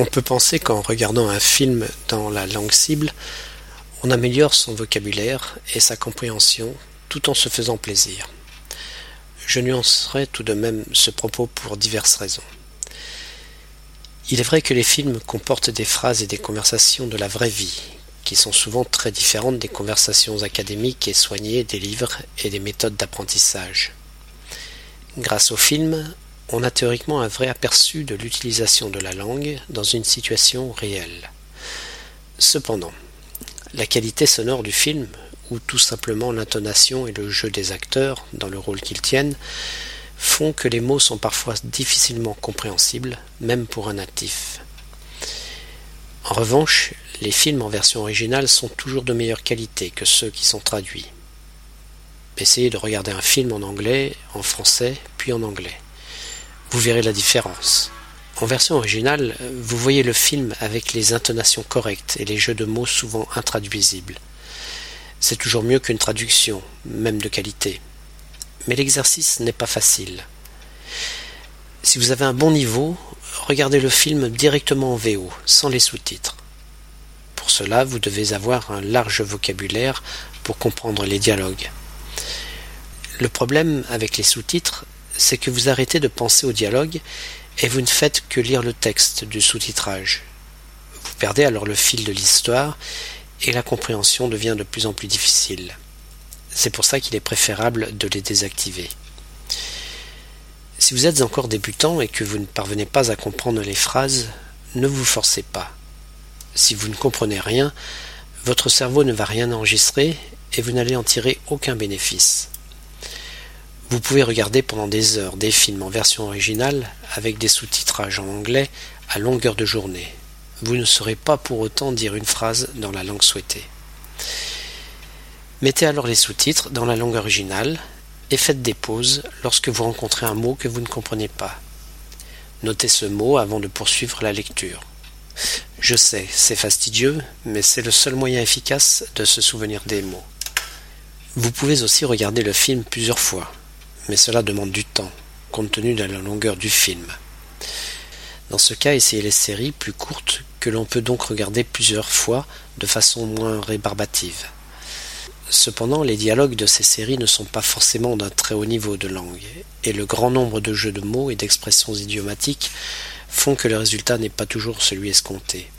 On peut penser qu'en regardant un film dans la langue cible, on améliore son vocabulaire et sa compréhension tout en se faisant plaisir. Je nuancerai tout de même ce propos pour diverses raisons. Il est vrai que les films comportent des phrases et des conversations de la vraie vie, qui sont souvent très différentes des conversations académiques et soignées des livres et des méthodes d'apprentissage. Grâce aux films, on a théoriquement un vrai aperçu de l'utilisation de la langue dans une situation réelle. Cependant, la qualité sonore du film, ou tout simplement l'intonation et le jeu des acteurs dans le rôle qu'ils tiennent, font que les mots sont parfois difficilement compréhensibles, même pour un natif. En revanche, les films en version originale sont toujours de meilleure qualité que ceux qui sont traduits. Essayez de regarder un film en anglais, en français, puis en anglais. Vous verrez la différence. En version originale, vous voyez le film avec les intonations correctes et les jeux de mots souvent intraduisibles. C'est toujours mieux qu'une traduction, même de qualité. Mais l'exercice n'est pas facile. Si vous avez un bon niveau, regardez le film directement en VO, sans les sous-titres. Pour cela, vous devez avoir un large vocabulaire pour comprendre les dialogues. Le problème avec les sous-titres, c'est que vous arrêtez de penser au dialogue et vous ne faites que lire le texte du sous-titrage. Vous perdez alors le fil de l'histoire et la compréhension devient de plus en plus difficile. C'est pour ça qu'il est préférable de les désactiver. Si vous êtes encore débutant et que vous ne parvenez pas à comprendre les phrases, ne vous forcez pas. Si vous ne comprenez rien, votre cerveau ne va rien enregistrer et vous n'allez en tirer aucun bénéfice. Vous pouvez regarder pendant des heures des films en version originale avec des sous-titrages en anglais à longueur de journée. Vous ne saurez pas pour autant dire une phrase dans la langue souhaitée. Mettez alors les sous-titres dans la langue originale et faites des pauses lorsque vous rencontrez un mot que vous ne comprenez pas. Notez ce mot avant de poursuivre la lecture. Je sais, c'est fastidieux, mais c'est le seul moyen efficace de se souvenir des mots. Vous pouvez aussi regarder le film plusieurs fois, mais cela demande du temps, compte tenu de la longueur du film. Dans ce cas, essayez les séries plus courtes que l'on peut donc regarder plusieurs fois de façon moins rébarbative. Cependant, les dialogues de ces séries ne sont pas forcément d'un très haut niveau de langue, et le grand nombre de jeux de mots et d'expressions idiomatiques font que le résultat n'est pas toujours celui escompté.